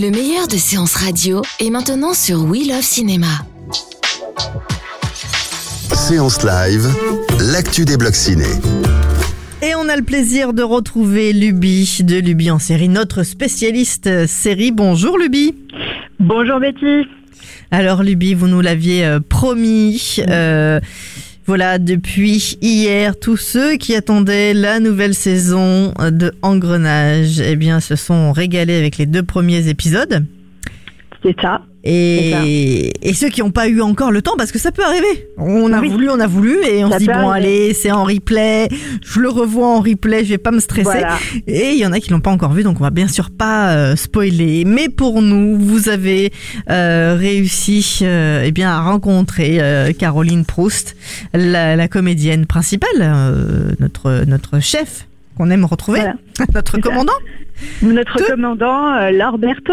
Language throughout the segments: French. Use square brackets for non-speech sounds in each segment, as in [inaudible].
Le meilleur de séances radio est maintenant sur We Love Cinéma. Séance live, l'actu des blocs ciné. Et on a le plaisir de retrouver Luby de Luby en série, notre spécialiste série. Bonjour Luby. Bonjour Betty. Alors Luby, vous nous l'aviez euh, promis. euh, voilà, depuis hier, tous ceux qui attendaient la nouvelle saison de Engrenage, eh bien, se sont régalés avec les deux premiers épisodes. C'est ça. Et, et ceux qui n'ont pas eu encore le temps, parce que ça peut arriver. On a Oui. voulu, on a voulu, et on Ça se dit bon arriver. allez, c'est en replay, je le revois en replay, je vais pas me stresser. Voilà. Et il y en a qui l'ont pas encore vu, donc on va bien sûr pas euh, spoiler. Mais pour nous, vous avez euh, réussi, euh, eh bien, à rencontrer euh, Caroline Proust, la, la comédienne principale, euh, notre notre chef qu'on aime retrouver, Voilà. [laughs] notre commandant. Notre commandant euh, Lorberto,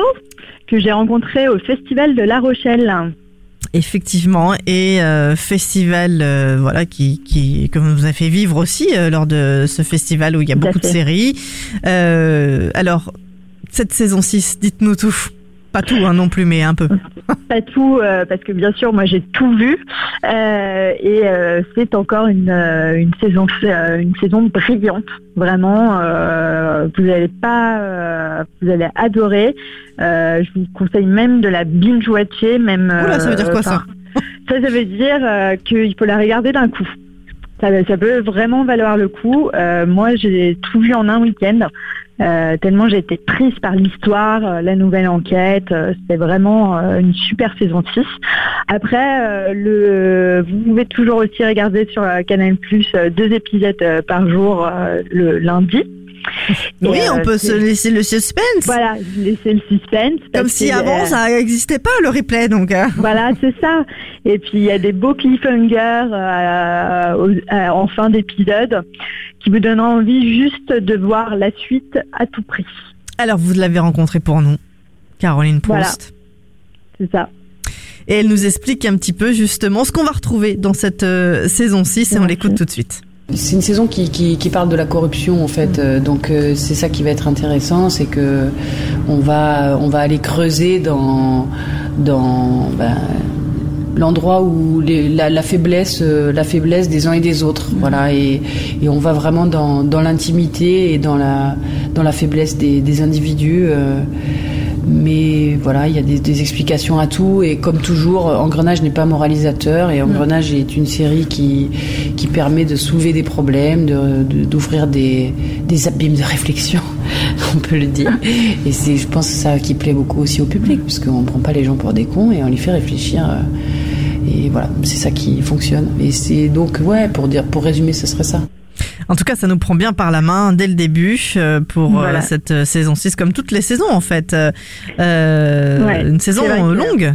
que j'ai rencontré au festival de La Rochelle. Effectivement, et euh, festival, euh, voilà, qui, qui, que vous a fait vivre aussi euh, lors de ce festival où il y a beaucoup de séries. Alors, cette saison 6, dites-nous tout. Pas tout hein, non plus, mais un peu. [laughs] Pas tout, euh, parce que bien sûr, moi j'ai tout vu. Euh, et euh, c'est encore une, une, saison, une saison brillante. Vraiment, vous allez pas, vous allez adorer. Je vous conseille même de la binge-watcher. Même, Oula, ça veut dire quoi, ça Ça, ça veut dire qu'il faut la regarder d'un coup. Ça, ça peut vraiment valoir le coup. Moi, j'ai tout vu en un week-end. Euh, tellement j'ai été prise par l'histoire, euh, la nouvelle enquête. euh, C'était vraiment une super saison 6. Après, le, vous pouvez toujours aussi regarder sur Canal Plus deux épisodes par jour le lundi. Et, oui, on peut se laisser le suspense. Voilà, laisser le suspense. Comme si avant ça n'existait pas le replay, donc. euh, voilà, c'est ça. Et puis il y a des beaux cliffhangers en fin d'épisode qui vous donnent envie juste de voir la suite à tout prix. Alors, vous l'avez rencontrée pour nous, Caroline Proust. C'est ça. Et elle nous explique un petit peu justement ce qu'on va retrouver dans cette euh, saison 6 et on l'écoute tout de suite. C'est une saison qui, qui, qui parle de la corruption en fait, Euh, donc euh, c'est ça qui va être intéressant, c'est que on va on va aller creuser dans dans ben, l'endroit où les, la, la faiblesse euh, la faiblesse des uns et des autres, voilà, et, et on va vraiment dans, dans l'intimité et dans la dans la faiblesse des, des individus. euh, mais voilà, il y a des, des explications à tout et comme toujours, Engrenage n'est pas moralisateur et Engrenage est une série qui, qui permet de soulever des problèmes, de- de- d'ouvrir des, des abîmes de réflexion, [laughs] on peut le dire. Et c'est, je pense, ça qui plaît beaucoup aussi au public parce qu'on ne prend pas les gens pour des cons et on les fait réfléchir. Et voilà, c'est ça qui fonctionne. Et c'est donc, ouais, pour dire, pour résumer, ce serait ça. En tout cas, ça nous prend bien par la main dès le début euh, pour euh, Voilà. cette euh, saison 6, comme toutes les saisons en fait. Euh, Ouais, une saison longue.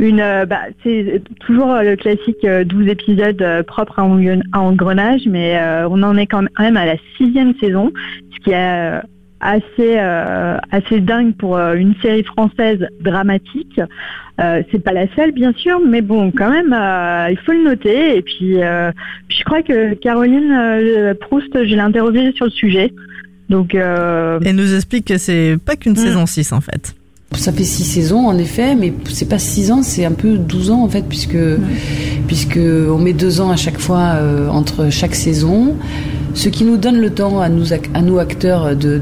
Une, bah, c'est toujours le classique euh, 12 épisodes propres à, Engren- à Engrenage, mais on en est quand même à la sixième saison, ce qui est euh, assez, euh, assez dingue pour euh, une série française dramatique. Euh, c'est pas la seule, bien sûr, mais bon, quand même, euh, il faut le noter. Et puis, euh, puis je crois que Caroline euh, Proust, je l'ai interrogée sur le sujet. Donc, euh, Elle nous explique que c'est pas qu'une Mm. saison 6 en fait. Ça fait six saisons en effet, mais c'est pas six ans, c'est un peu 12 ans en fait, puisque puisque on met deux ans à chaque fois euh, entre chaque saison, ce qui nous donne le temps à nous acteurs de,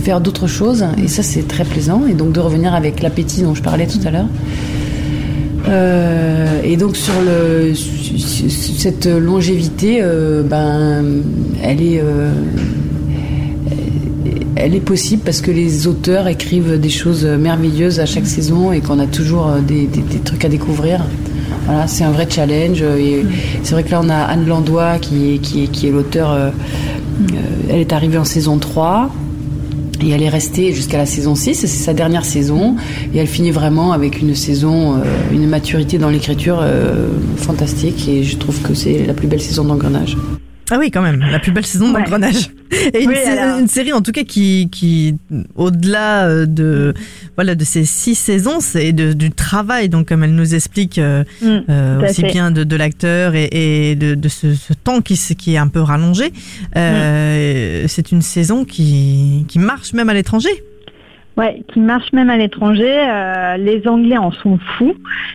faire d'autres choses, et ça c'est très plaisant, et donc de revenir avec l'appétit dont je parlais tout à l'heure. Euh, et donc sur cette longévité, euh, ben elle est euh, elle est possible parce que les auteurs écrivent des choses merveilleuses à chaque saison et qu'on a toujours des trucs à découvrir. Voilà, c'est un vrai challenge. Et c'est vrai que là, on a Anne Landois qui est, qui est, qui est l'auteur. euh, euh, elle est arrivée en saison 3. Et elle est restée jusqu'à la saison 6, c'est sa dernière saison, et elle finit vraiment avec une saison, euh, une maturité dans l'écriture euh, fantastique, et je trouve que c'est la plus belle saison d'engrenage. Ah oui, quand même, la plus belle saison Ouais. d'engrenage. [laughs] Et une, Oui, sé- alors- une série en tout cas qui, qui au-delà euh, de voilà de ces six saisons, c'est du travail. Donc comme elle nous explique euh, Mm, euh, aussi fait. bien de, de l'acteur et, et de, de ce, ce temps qui, qui est un peu rallongé, euh, c'est une saison qui, qui marche même à l'étranger. Ouais, qui marche même à l'étranger. Euh, les Anglais en sont fous.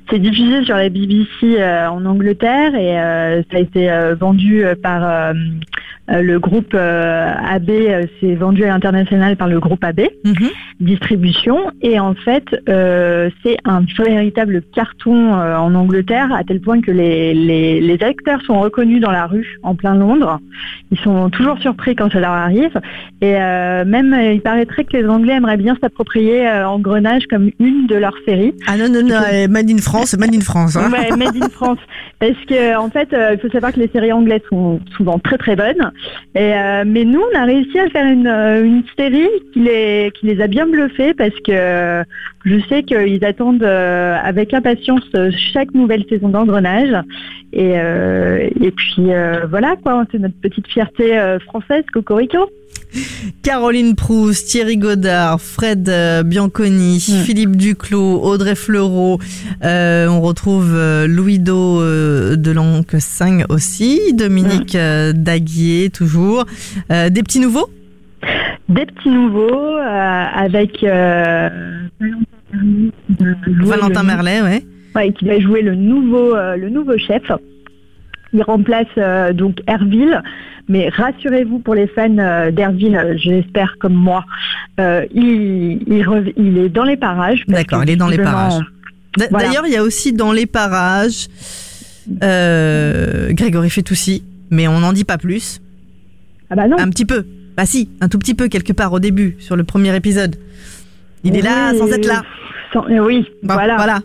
C'est diffusé sur la BBC euh, en Angleterre et euh, ça a été vendu par le groupe euh, AB. euh, C'est vendu à l'international par le groupe AB Mhm. distribution et en fait euh, c'est un véritable carton euh, en Angleterre à tel point que les, les, les acteurs sont reconnus dans la rue en plein Londres. Ils sont toujours surpris quand ça leur arrive et euh, même euh, il paraîtrait que les Anglais aimeraient bien s'approprier euh, Engrenage comme une de leurs séries. Ah non non non, euh, Made in France, Made in France. hein. Ouais, Made in France. Parce que en fait, euh, il faut savoir que les séries anglaises sont souvent très très bonnes. Euh, mais nous, on a réussi à faire une, euh, une série qui les qui les a bien bluffés parce que je sais qu'ils attendent euh, avec impatience euh, chaque nouvelle saison d'engrenage. Et euh, et puis voilà quoi, c'est notre petite fierté française, Cocorico. Caroline Proust, Thierry Godard, Fred Bianconi, Mm. Philippe Duclos, Audrey Fleurot. Euh, on retrouve Louis Do euh, de Lanquesang aussi, Dominique euh, Daguier toujours. Des petits nouveaux? Des petits nouveaux Valentin Merlet, ouais. Ouais, qui va jouer le nouveau, euh, le nouveau chef. Il remplace euh, donc Herville, mais rassurez-vous pour les fans euh, d'Herville, euh, j'espère comme moi, il, il, rev- il est dans les parages. D'accord, il est dans les parages. Voilà. D'ailleurs, il y a aussi dans les parages Grégory Fetoussi, mais on n'en dit pas plus. Ah bah non. Un petit peu. Bah si, un tout petit peu quelque part au début, sur le premier épisode. Il est là sans être là. sans- oui, Bon, voilà. voilà.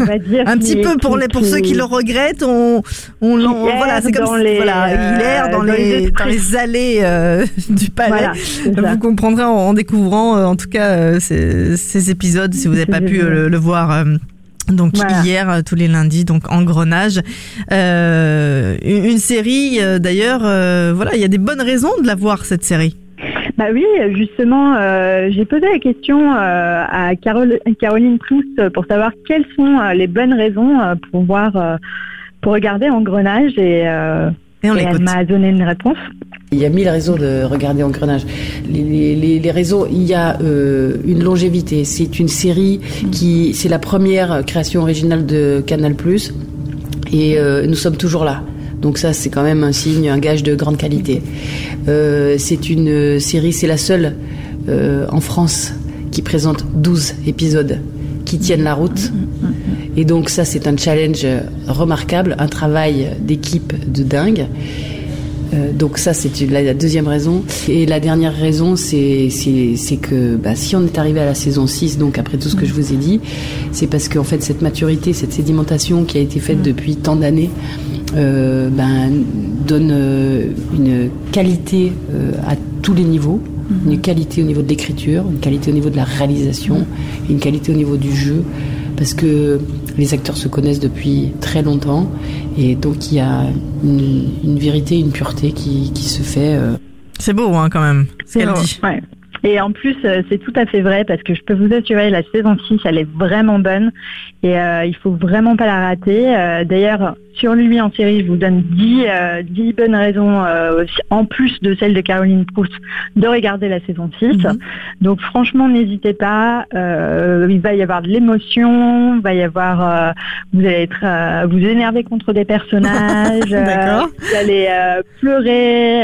on va dire [laughs] Un petit qu'il- peu pour les pour ceux qui le regrettent, on on l'en- erre voilà, c'est comme dans si- les, voilà, il erre euh, dans, dans les les dans esprits. les allées euh, [laughs] du palais. Voilà, c'est ça. Vous comprendrez en, en découvrant euh, en tout cas euh, ces, ces épisodes si vous n'avez pas pu euh, le, le voir. euh, donc Voilà. hier, euh, tous les lundis, donc Engrenage, euh, une, une série euh, d'ailleurs, euh, voilà, il y a des bonnes raisons de la voir cette série. Bah oui, justement, euh, j'ai posé la question euh, à Carole- Caroline Proust pour savoir quelles sont euh, les bonnes raisons pour voir, pour regarder Engrenage et, euh, Et on et elle m'a donné une réponse. Il y a mille raisons de regarder Engrenage. Les, les, les, les raisons, il y a euh, une longévité. C'est une série qui, c'est la première création originale de Canal+, et euh, nous sommes toujours là. Donc ça, c'est quand même un signe, un gage de grande qualité. Euh, c'est une série, c'est la seule euh, en France qui présente 12 épisodes qui tiennent la route. Et donc ça, c'est un challenge remarquable, un travail d'équipe de dingue. Euh, donc ça, c'est la, deuxième raison. Et la dernière raison, c'est que bah, si on est arrivé à la saison 6, donc après tout ce que je vous ai dit, c'est parce qu'en fait, cette maturité, cette sédimentation qui a été faite depuis tant d'années, euh, ben, donne euh, une qualité euh, à tous les niveaux. Une qualité au niveau de l'écriture, une qualité au niveau de la réalisation, et une qualité au niveau du jeu, parce que les acteurs se connaissent depuis très longtemps, et donc il y a une, une vérité, une pureté qui, qui se fait. euh, C'est beau hein, quand même, ce vrai. dit. Ouais. Et en plus, euh, c'est tout à fait vrai parce que je peux vous assurer, la saison 6, elle est vraiment bonne et euh, il faut vraiment pas la rater. Euh, D'ailleurs, sur lui en série, je vous donne 10, euh, 10 bonnes raisons, euh, en plus de celle de Caroline Proust, de regarder la saison 6. Mhm. Donc franchement, n'hésitez pas. Euh, il va y avoir de l'émotion, il va y avoir, vous allez être, vous énerver contre des personnages, [laughs] vous allez pleurer,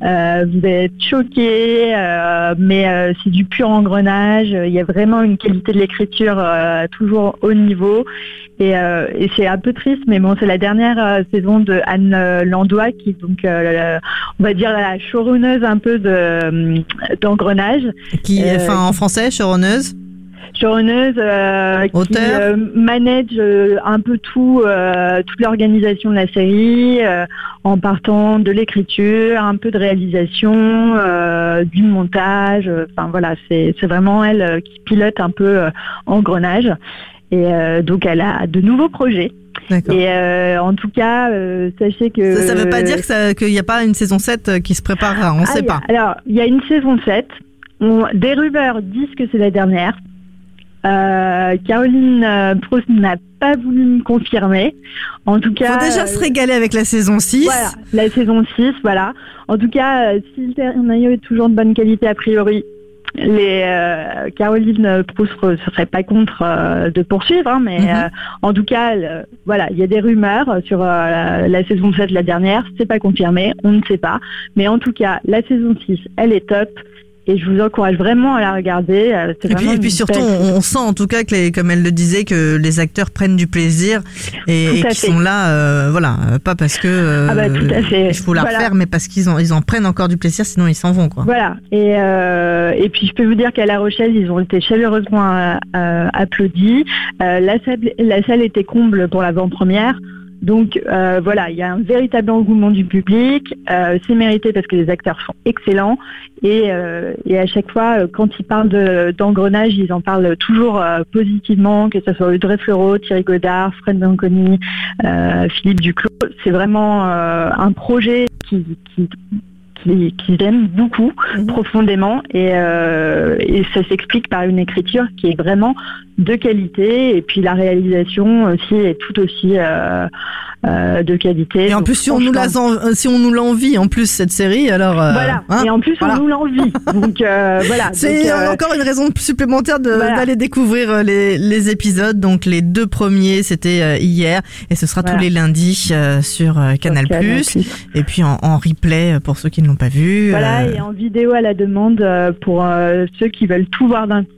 vous allez être choqué, mais c'est du pur engrenage. Il y a vraiment une qualité de l'écriture toujours haut niveau. Et, euh, et c'est un peu triste, mais bon, c'est la dernière euh, saison de Anne euh, Landois, qui est donc, euh, la- on va dire, la showrunneuse un peu de, d'engrenage. Qui, enfin, en français, showrunneuse. showrunneuse euh, qui euh, manage euh, un peu tout, toute l'organisation de la série, en partant de l'écriture, un peu de réalisation, du montage. Enfin voilà, c'est vraiment elle qui pilote un peu Engrenage. Et euh, donc elle a de nouveaux projets. Et euh, en tout cas, euh, sachez que Ça, ça veut pas dire qu'il n'y a pas une saison 7 qui se prépare, on ne Ah, sait a- pas. Alors, il y a une saison 7. On- des rumeurs disent que c'est la dernière. Euh, Caroline Proust n'a pas voulu me confirmer. En tout cas, faut déjà se régaler avec la saison 6. voilà, la saison 6, voilà. En tout cas, si le est toujours de bonne qualité a priori, les euh, Caroline Proust ne serait pas contre euh, de poursuivre, hein, mais Mhm. euh, en tout cas, euh, voilà, il y a des rumeurs sur euh, la, la saison 7, la dernière, c'est pas confirmé, on ne sait pas, mais en tout cas, la saison 6, elle est top. Et je vous encourage vraiment à la regarder. euh, Et puis, et puis surtout, on, on sent en tout cas que, les, comme elle le disait, que les acteurs prennent du plaisir et, et qu'ils sont là, euh, voilà, euh, pas parce que euh, Ah bah, il faut la Voilà. refaire, mais parce qu'ils en, ils en prennent encore du plaisir, sinon ils s'en vont, quoi. Voilà. Et, euh, et puis je peux vous dire qu'à La Rochelle, ils ont été chaleureusement euh, applaudis. Euh, la, salle, la salle était comble pour l'avant-première. Donc euh, voilà, il y a un véritable engouement du public. Euh, c'est mérité parce que les acteurs sont excellents. Et, euh, et à chaque fois, quand ils parlent de- d'engrenage, ils en parlent toujours positivement, que ce soit Audrey Fleurot, Thierry Godard, Fred Banconi, Philippe Duclos. C'est vraiment un projet qui qui- qu'ils aiment beaucoup, Mhm. profondément, et, euh, et ça s'explique par une écriture qui est vraiment de qualité, et puis la réalisation aussi est tout aussi euh, euh, de qualité. Et en Donc, plus, si on, nous la, franchement, en- si on nous l'envie, en plus, cette série, alors. euh, voilà. hein, et en plus, voilà. on nous l'envie. [laughs] Donc euh, voilà. C'est euh, encore une raison supplémentaire voilà. d'aller découvrir euh, les, les épisodes. Donc les deux premiers, c'était euh, hier, et ce sera tous les lundis euh, sur euh, Canal+. Et puis en, en replay euh, pour ceux qui ne l'ont pas vu. Voilà, euh, et en vidéo à la demande euh, pour euh, ceux qui veulent tout voir d'un coup.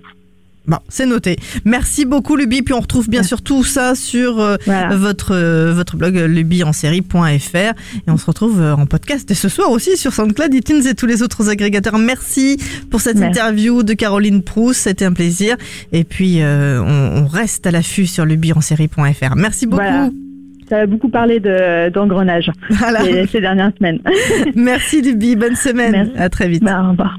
Bon, c'est noté. Merci beaucoup Luby. Puis on retrouve bien sûr tout ça sur euh, Voilà. votre euh, votre blog euh, lubyensérie.fr et on se retrouve euh, en podcast et ce soir aussi sur SoundCloud, iTunes et tous les autres agrégateurs. Merci pour cette Merci. interview de Caroline Proust, c'était un plaisir. Et puis on, on reste à l'affût sur lubyensérie.fr. Merci beaucoup. Voilà. Ça a beaucoup parlé de- d'engrenage Voilà. ces, ces dernières semaines. [laughs] Merci Luby, bonne semaine. Merci. À très vite. Bah, au revoir.